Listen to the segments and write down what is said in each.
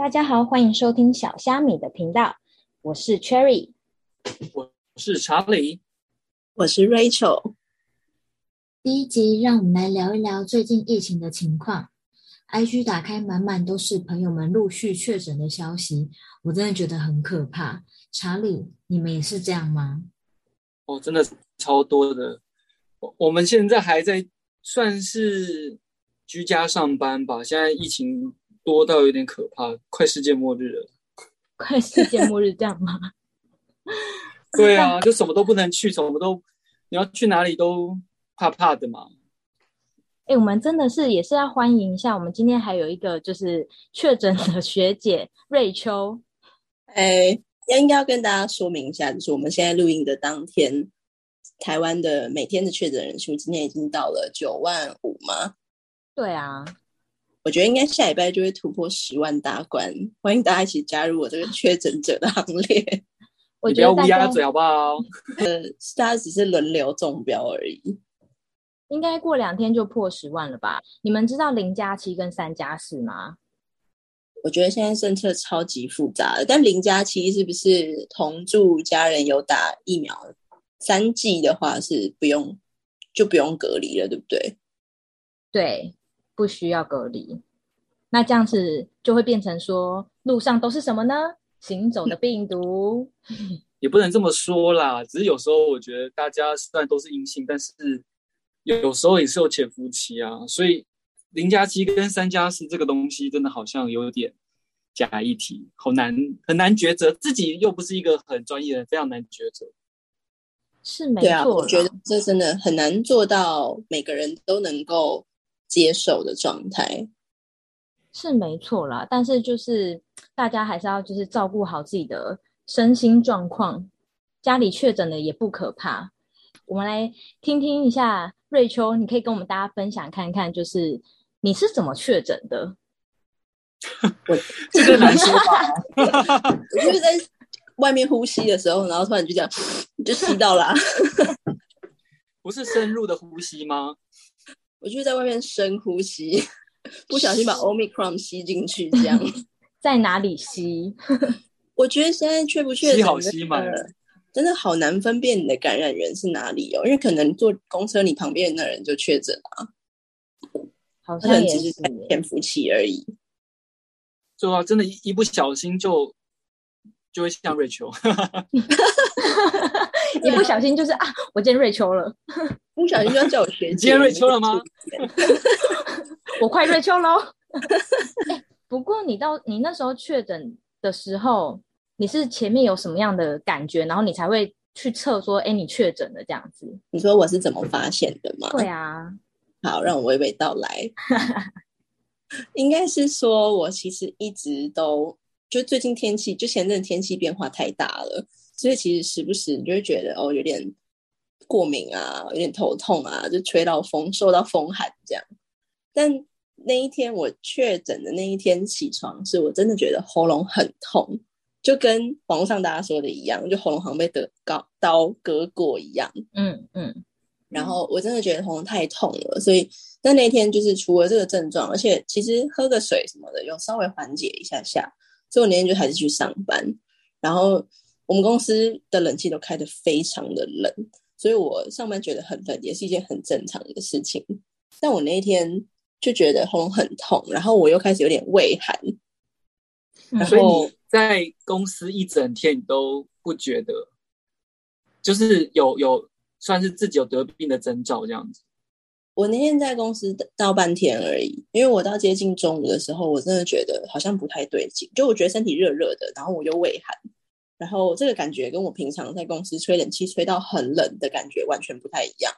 大家好，欢迎收听小虾米的频道，我是 Cherry，我是查理，我是 Rachel。第一集，让我们来聊一聊最近疫情的情况。IG 打开，满满都是朋友们陆续确诊的消息，我真的觉得很可怕。查理，你们也是这样吗？哦，真的超多的。我我们现在还在算是居家上班吧，现在疫情多到有点可怕，快世界末日了。快世界末日这样吗？对啊，就什么都不能去，什么都你要去哪里都怕怕的嘛。哎，我们真的是也是要欢迎一下，我们今天还有一个就是确诊的学姐瑞秋。哎，应该要跟大家说明一下，就是我们现在录音的当天，台湾的每天的确诊人数今天已经到了九万五吗？对啊，我觉得应该下礼拜就会突破十万大关，欢迎大家一起加入我这个 确诊者的行列。你不要乌鸦嘴好不好？呃，大家只是轮流中标而已。应该过两天就破十万了吧？你们知道零加七跟三加四吗？我觉得现在政策超级复杂的，但零加七是不是同住家人有打疫苗三剂的话是不用就不用隔离了，对不对？对，不需要隔离。那这样子就会变成说，路上都是什么呢？行走的病毒？也不能这么说啦，只是有时候我觉得大家虽然都是阴性，但是。有时候也是有潜伏期啊，所以零加七跟三加四这个东西真的好像有点假议题，好难很难抉择，自己又不是一个很专业的，非常难抉择。是没错，我觉得这真的很难做到每个人都能够接受的状态。是没错啦，但是就是大家还是要就是照顾好自己的身心状况，家里确诊的也不可怕。我们来听听一下。瑞秋，你可以跟我们大家分享看看，就是你是怎么确诊的？我 这个难说吧。我就是在外面呼吸的时候，然后突然就这样就吸到了。不是深入的呼吸吗？我就是在外面深呼吸，不小心把 Omicron 吸进去，这样。在哪里吸？我觉得现在确不确诊？吸好吸嘛。真的好难分辨你的感染源是哪里哦，因为可能坐公车你旁边那人就确诊了，好像只是潜伏期而已。就啊，真的，一一不小心就就会像瑞秋，一不小心就是啊，我见瑞秋了，不小心就要叫我学姐，见瑞秋了吗？我快瑞秋喽。不过你到你那时候确诊的时候。你是前面有什么样的感觉，然后你才会去测说，哎，你确诊了这样子？你说我是怎么发现的吗？对啊，好，让我娓娓道来。应该是说，我其实一直都就最近天气，就前阵天气变化太大了，所以其实时不时你就会觉得哦，有点过敏啊，有点头痛啊，就吹到风，受到风寒这样。但那一天我确诊的那一天起床，是我真的觉得喉咙很痛。就跟网络上大家说的一样，就喉咙好像被得刀刀割过一样。嗯嗯。然后我真的觉得喉咙太痛了，所以那那天就是除了这个症状，而且其实喝个水什么的有稍微缓解一下下，所以我那天就还是去上班。然后我们公司的冷气都开得非常的冷，所以我上班觉得很冷也是一件很正常的事情。但我那一天就觉得喉咙很痛，然后我又开始有点胃寒。所以你在公司一整天，你都不觉得，就是有有算是自己有得病的征兆这样子。我那天在公司到半天而已，因为我到接近中午的时候，我真的觉得好像不太对劲，就我觉得身体热热的，然后我又胃寒，然后这个感觉跟我平常在公司吹冷气吹到很冷的感觉完全不太一样，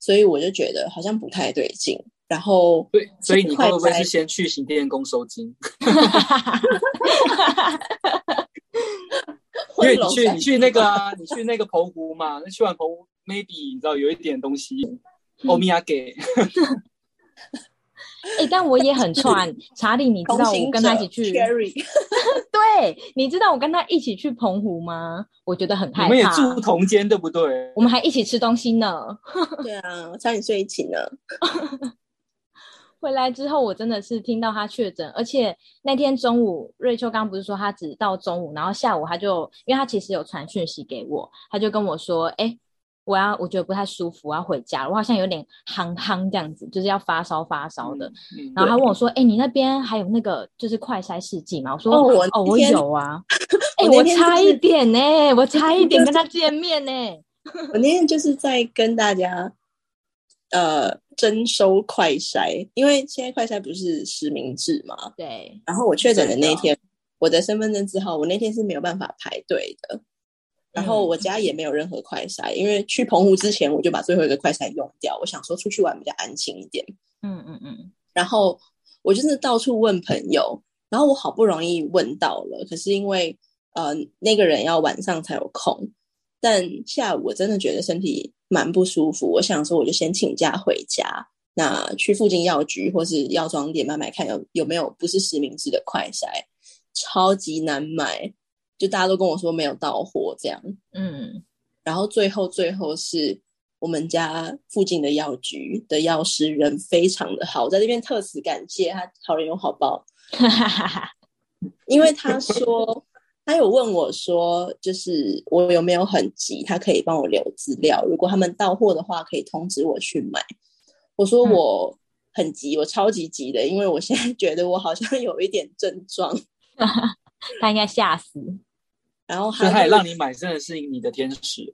所以我就觉得好像不太对劲。然后，对，所以你会不会是先去行电工收金？因为你去 你去那个啊，你去那个澎湖嘛，那去完澎湖，maybe 你知道有一点东西，欧米亚给。哎，但我也很 串查理，你知道我跟他一起去？对，你知道我跟他一起去澎湖吗？我觉得很害怕。我们也住同间，对不对？我们还一起吃东西呢。对啊，我差点睡一起呢。回来之后，我真的是听到他确诊，而且那天中午，瑞秋刚不是说他只到中午，然后下午他就，因为他其实有传讯息给我，他就跟我说，哎，我要我觉得不太舒服，我要回家，我好像有点憨憨这样子，就是要发烧发烧的。然后他问我说，哎，你那边还有那个就是快筛试剂吗？我说，哦，我有啊。哎，我差一点呢，我差一 点跟他见面呢。我那天就是在跟大家。呃，征收快筛，因为现在快筛不是实名制嘛？对。然后我确诊的那天，我的身份证字号，我那天是没有办法排队的。然后我家也没有任何快筛，因为去澎湖之前我就把最后一个快筛用掉。我想说出去玩比较安心一点。嗯嗯嗯。然后我就是到处问朋友，然后我好不容易问到了，可是因为呃那个人要晚上才有空，但下午我真的觉得身体。蛮不舒服，我想说我就先请假回家，那去附近药局或是药妆店买买看有有没有不是实名制的快筛，超级难买，就大家都跟我说没有到货这样，嗯，然后最后最后是我们家附近的药局的药师人非常的好，我在这边特此感谢他好人有好报，因为他说。他有问我说：“就是我有没有很急？他可以帮我留资料。如果他们到货的话，可以通知我去买。”我说：“我很急，我超级急的，因为我现在觉得我好像有一点症状。”他应该吓死。然后他也让你买，真的是你的天使。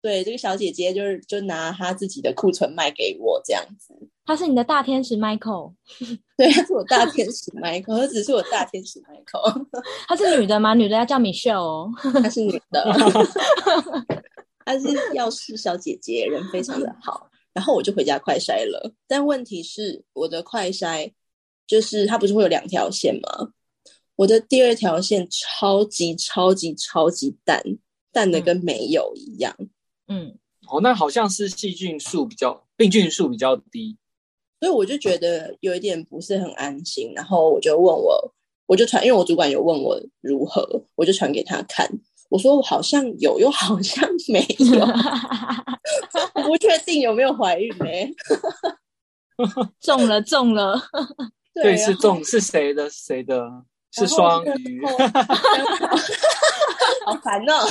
对，这个小姐姐就是就拿她自己的库存卖给我这样子。她是你的大天使 Michael，对，她是我大天使 Michael，她只是我大天使 Michael。她是女的吗？女的要叫 Michelle 哦。她是女的，她是药师小姐姐，人非常的好。然后我就回家快筛了，但问题是我的快筛就是它不是会有两条线吗？我的第二条线超级超级超级淡，淡的跟没有一样。嗯，哦，那好像是细菌数比较，病菌数比较低，所以我就觉得有一点不是很安心。然后我就问我，我就传，因为我主管有问我如何，我就传给他看。我说我好像有，又好像没有，不确定有没有怀孕呢？中了，中了，对，是中，是谁的？谁的？是双鱼，好烦哦。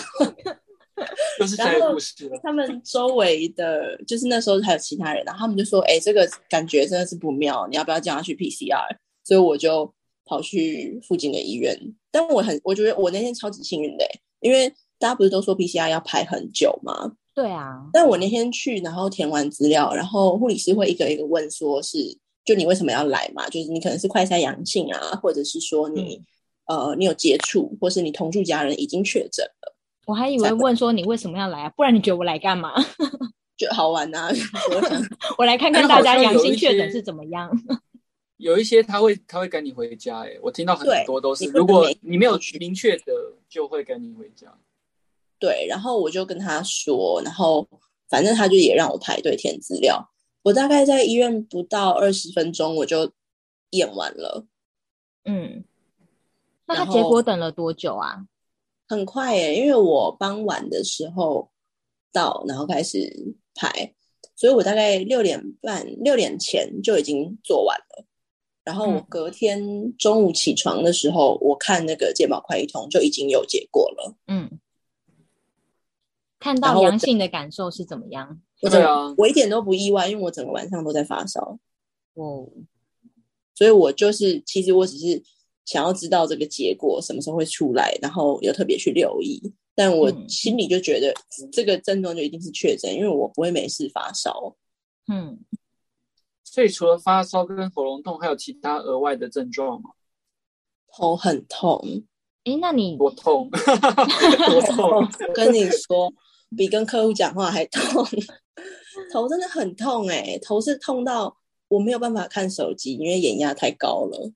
又是这个故事了。他们周围的，就是那时候还有其他人，然后他们就说：“哎，这个感觉真的是不妙，你要不要叫他去 PCR？” 所以我就跑去附近的医院。但我很，我觉得我那天超级幸运的，因为大家不是都说 PCR 要排很久吗？对啊。但我那天去，然后填完资料，然后护理师会一个一个问，说是就你为什么要来嘛？就是你可能是快筛阳性啊，或者是说你呃你有接触，或是你同住家人已经确诊了。我还以为问说你为什么要来啊？不然你觉得我来干嘛？就好玩呐！我来看看大家阳性确诊是怎么样。有一些他会他会赶你回家，哎，我听到很多都是，如果你没有明确的，就会赶你回家。对，然后我就跟他说，然后反正他就也让我排队填资料。我大概在医院不到二十分钟，我就验完了。嗯，那他结果等了多久啊？很快耶，因为我傍晚的时候到，然后开始排，所以我大概六点半、六点前就已经做完了。然后我隔天中午起床的时候，我看那个健保快一通就已经有结果了。嗯，看到阳性的感受是怎么样？对啊，我一点都不意外，因为我整个晚上都在发烧。哦，所以我就是其实我只是。想要知道这个结果什么时候会出来，然后有特别去留意，但我心里就觉得这个症状就一定是确诊，因为我不会没事发烧。嗯，所以除了发烧跟喉咙痛，还有其他额外的症状吗？头很痛。哎，那你多痛？多痛？跟你说，比跟客户讲话还痛。头真的很痛哎，头是痛到我没有办法看手机，因为眼压太高了。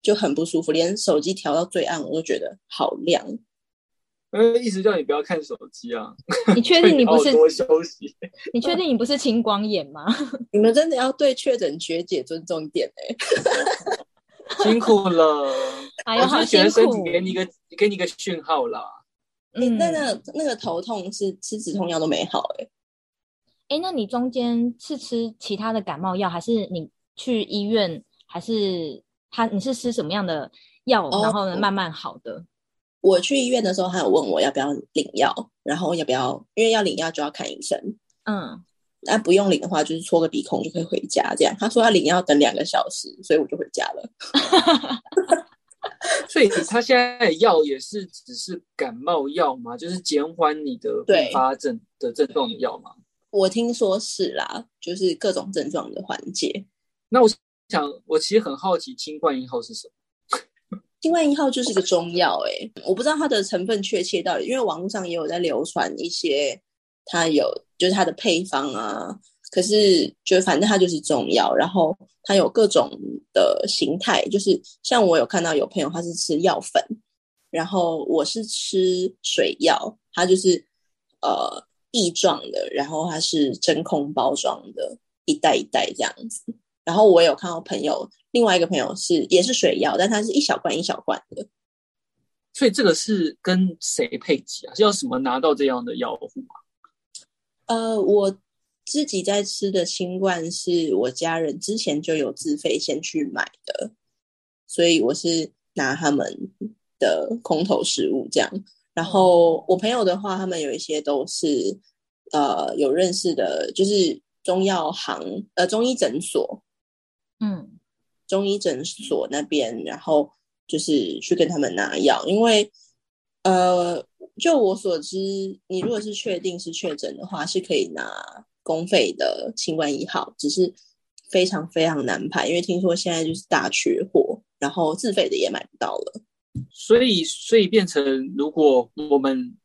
就很不舒服，连手机调到最暗，我都觉得好亮。呃，意思叫你不要看手机啊？你确定你不是 多休息？你确定你不是青光眼吗？你们真的要对确诊学姐尊重一点哎！辛苦了，哎呀，好辛苦！给你一个给你一个讯号啦。嗯，那那那个头痛是吃止痛药都没好哎。哎，那你中间是吃其他的感冒药，还是你？去医院，还是他你是吃什么样的药，然后慢慢好的？我去医院的时候，他有问我要不要领药，然后要不要，因为要领药就要看医生。嗯，那不用领的话，就是戳个鼻孔就可以回家。这样，他说要领药等两个小时，所以我就回家了。所以他现在的药也是只是感冒药吗？就是减缓你的对并发症的症状的药吗？我听说是啦，就是各种症状的缓解。那我想，我其实很好奇，新冠一号是什么？新冠一号就是个中药，哎，我不知道它的成分确切到底，因为网络上也有在流传一些，它有就是它的配方啊，可是就反正它就是中药，然后它有各种的形态，就是像我有看到有朋友他是吃药粉，然后我是吃水药，它就是呃液状的，然后它是真空包装的，一袋一袋这样子。然后我有看到朋友，另外一个朋友是也是水药，但它是一小罐一小罐的。所以这个是跟谁配给啊？是要什么拿到这样的药物啊？呃，我自己在吃的新冠是我家人之前就有自费先去买的，所以我是拿他们的空投食物这样。然后我朋友的话，他们有一些都是呃有认识的，就是中药行呃中医诊所，嗯中医诊所那边，然后就是去跟他们拿药，因为呃，就我所知，你如果是确定是确诊的话，是可以拿公费的新冠一号，只是非常非常难排，因为听说现在就是大缺货，然后自费的也买不到了。所以，所以变成如果我们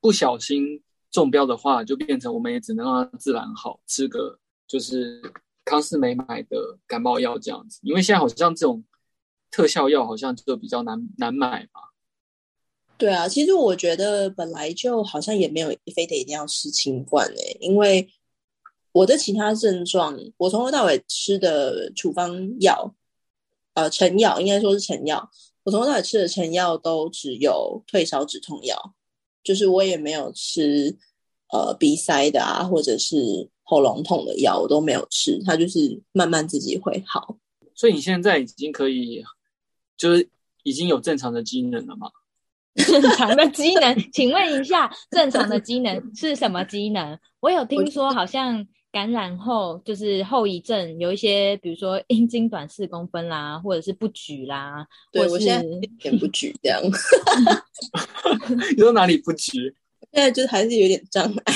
不小心中标的话，就变成我们也只能让它自然好，吃个就是康斯美买的感冒药这样子。因为现在好像这种特效药好像就比较难难买嘛。对啊，其实我觉得本来就好像也没有非得一定要吃清冠诶、因为我的其他症状，我从头到尾吃的处方药，呃，成药应该说是成药，我从头到尾吃的成药都只有退烧止痛药，就是我也没有吃呃鼻塞的啊，或者是喉咙痛的药，我都没有吃，它就是慢慢自己会好。所以你现在已经可以，就是已经有正常的机能了吗？正常的机能，请问一下，正常的机能是什么机能？我有听说，好像感染后就是后遗症有一些，比如说 阴茎短四公分啦，或者是不举啦，或是对我现在有点不举这样，你说哪里不举 现在就是还是有点障碍。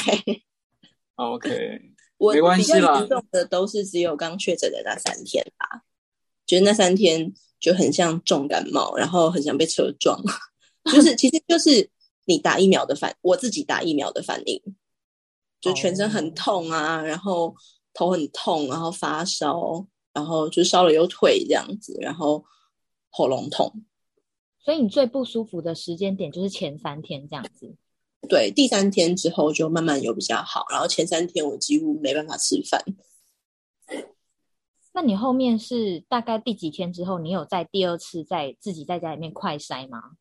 ？OK，我没关比较系啦严重的都是只有刚确诊的那三天吧，觉得那三天就很像重感冒，然后很想被车撞，就是其实就是你打疫苗的反，我自己打疫苗的反应，就全身很痛啊，然后头很痛，然后发烧，然后就烧了又退这样子，然后喉咙痛。所以你最不舒服的时间点就是前三天这样子。对，第三天之后就慢慢有比较好，然后前三天我几乎没办法吃饭。那你后面是大概第几天之后，你有在第二次在自己在家里面快筛吗？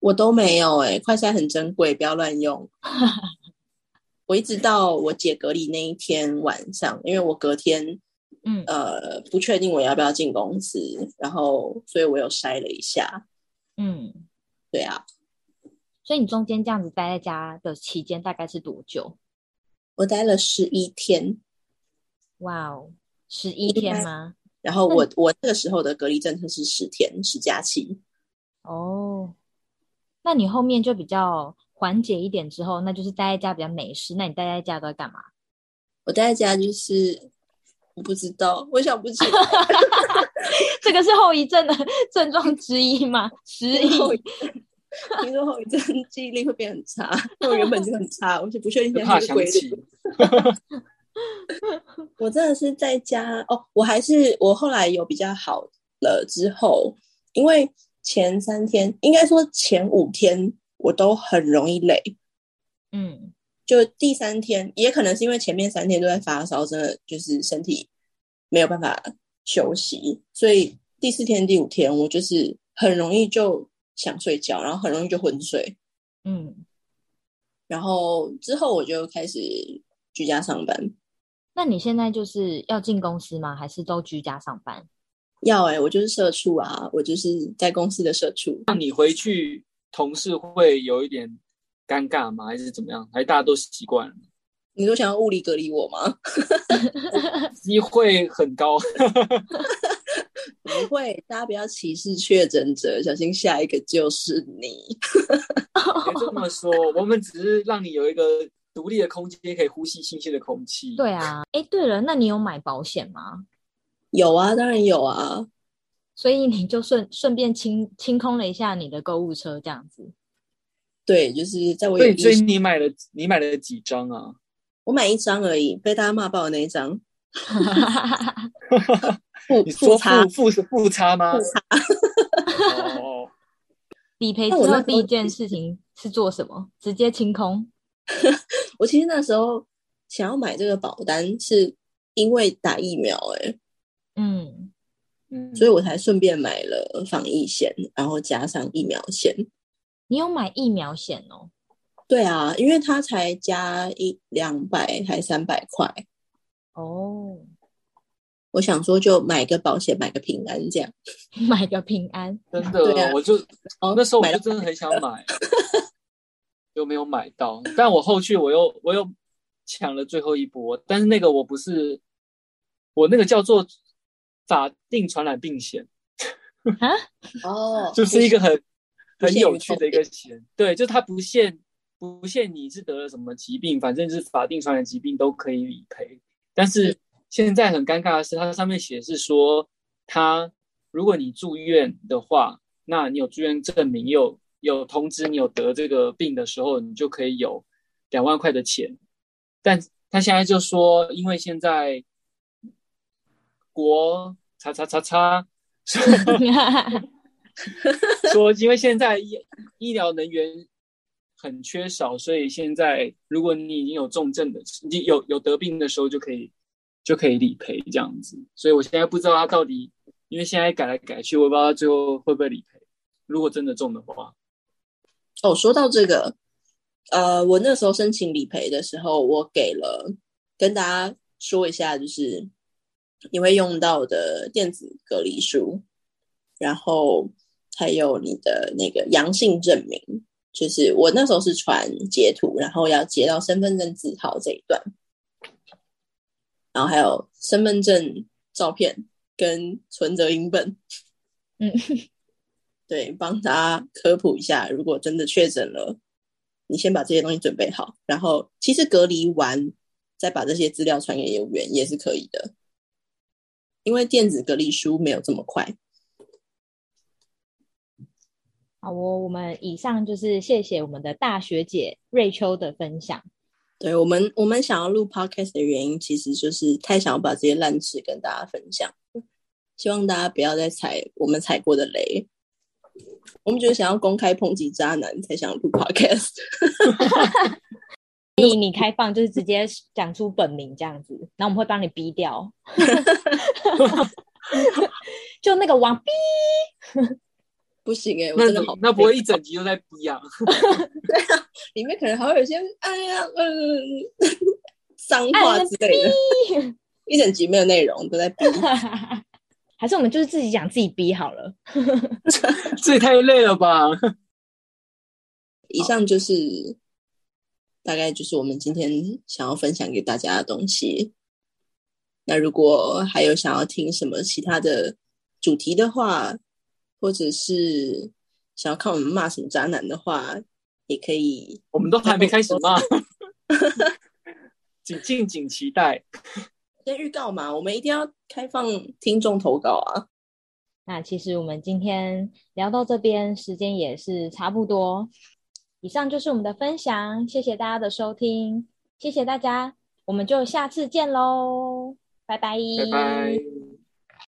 我都没有哎、快筛很珍贵，不要乱用。我一直到我解隔离那一天晚上，因为我隔天嗯，呃不确定我要不要进公司，然后所以我又筛了一下。嗯，对啊，所以你中间这样子待在家的期间大概是多久？我待了十一天，哇哦，十一天吗？然后我我那个时候的隔离政策是十天，十加期。哦，那你后面就比较缓解一点之后，那就是待在家比较没事。那你待在家都在干嘛？我待在家就是我不知道，我想不起来。这个是后遗症的 症状之一吗？失忆？后遗症听说后遗症 记忆力会变很差，因为我原本就很差，我是不确定现在是规律。想起。我真的是在家哦，我还是我后来有比较好了之后，因为前三天应该说前五天我都很容易累，嗯，就第三天也可能是因为前面三天都在发烧，真的就是身体没有办法休息，所以第四天、第五天我就是很容易就想睡觉，然后很容易就昏睡，嗯，然后之后我就开始居家上班。那你现在就是要进公司吗？还是都居家上班？要哎、我就是社畜啊，我就是在公司的社畜。那你回去同事会有一点尴尬吗？还是怎么样？还是大家都习惯了？你说想要物理隔离我吗？机会很高。不会，大家不要歧视确诊者，小心下一个就是你。别 这么说，我们只是让你有一个独立的空间，可以呼吸新鲜的空气。对啊，哎，对了，那你有买保险吗？有啊，当然有啊。所以你就顺顺便清清空了一下你的购物车，这样子。对，就是在我有所以，所以，你买了你买了几张啊？我买一张而已，被大家骂爆的那一张。复你说复差复复是复差吗？复差，哦，理赔之后第一件事情是做什么？直接清空。我其实那时候想要买这个保单，是因为打疫苗、欸，嗯，嗯，所以我才顺便买了防疫险，然后加上疫苗险。你有买疫苗险哦？对啊，因为它才加一两百还三百块，哦，我想说就买个保险，买个平安这样。买个平安。真对啊，的我就哦那时候我就真的很想买，又没有买到。但我后续我又我又抢了最后一波，但是那个我不是，我那个叫做法定传染病险，啊，哦，就是一个很很有趣的一个险。对，就它不限不限你是得了什么疾病，反正就是法定传染疾病都可以理赔。但是现在很尴尬的是，它上面写是说，它如果你住院的话，那你有住院证明，有有通知你有得这个病的时候，你就可以有两万块的钱。但他现在就说，因为现在国叉叉叉叉 说，因为现在医医疗能源很缺少，所以现在如果你已经有重症的，你有有得病的时候就可以就可以理赔这样子。所以我现在不知道他到底，因为现在改来改去，我也不知道他最后会不会理赔。如果真的中的话，哦，说到这个，呃，我那时候申请理赔的时候，我给了跟大家说一下，就是你会用到的电子隔离书，然后还有你的那个阳性证明，就是我那时候是传截图，然后要截到身份证字号这一段，然后还有身份证照片跟存折影本，嗯，对，帮大家科普一下，如果真的确诊了，你先把这些东西准备好，然后其实隔离完再把这些资料传给业务员也是可以的，因为电子隔离书没有这么快。好我，我们以上就是谢谢我们的大学姐瑞秋的分享。对我们，我们想要录 podcast 的原因，其实就是太想要把这些烂事跟大家分享，希望大家不要再踩我们踩过的雷。我们就是想要公开抨击渣男，才想录 podcast。你你开放就是直接讲出本名这样子，然后我们会帮你逼掉。就那个王逼，不行哎、我那真的好那不会一整集都在逼啊？对啊里面可能还会有些哎呀嗯脏话之类的，一整集没有内容都在逼。还是我们就是自己讲自己逼好了。这也太累了吧？以上就是大概就是我们今天想要分享给大家的东西。那如果还有想要听什么其他的主题的话，或者是想要看我们骂什么渣男的话，也可以我们都还没开始骂，请敬请期待。先预告嘛。我们一定要开放听众投稿啊。那其实我们今天聊到这边，时间也是差不多。以上就是我们的分享，谢谢大家的收听，谢谢大家，我们就下次见喽，拜拜，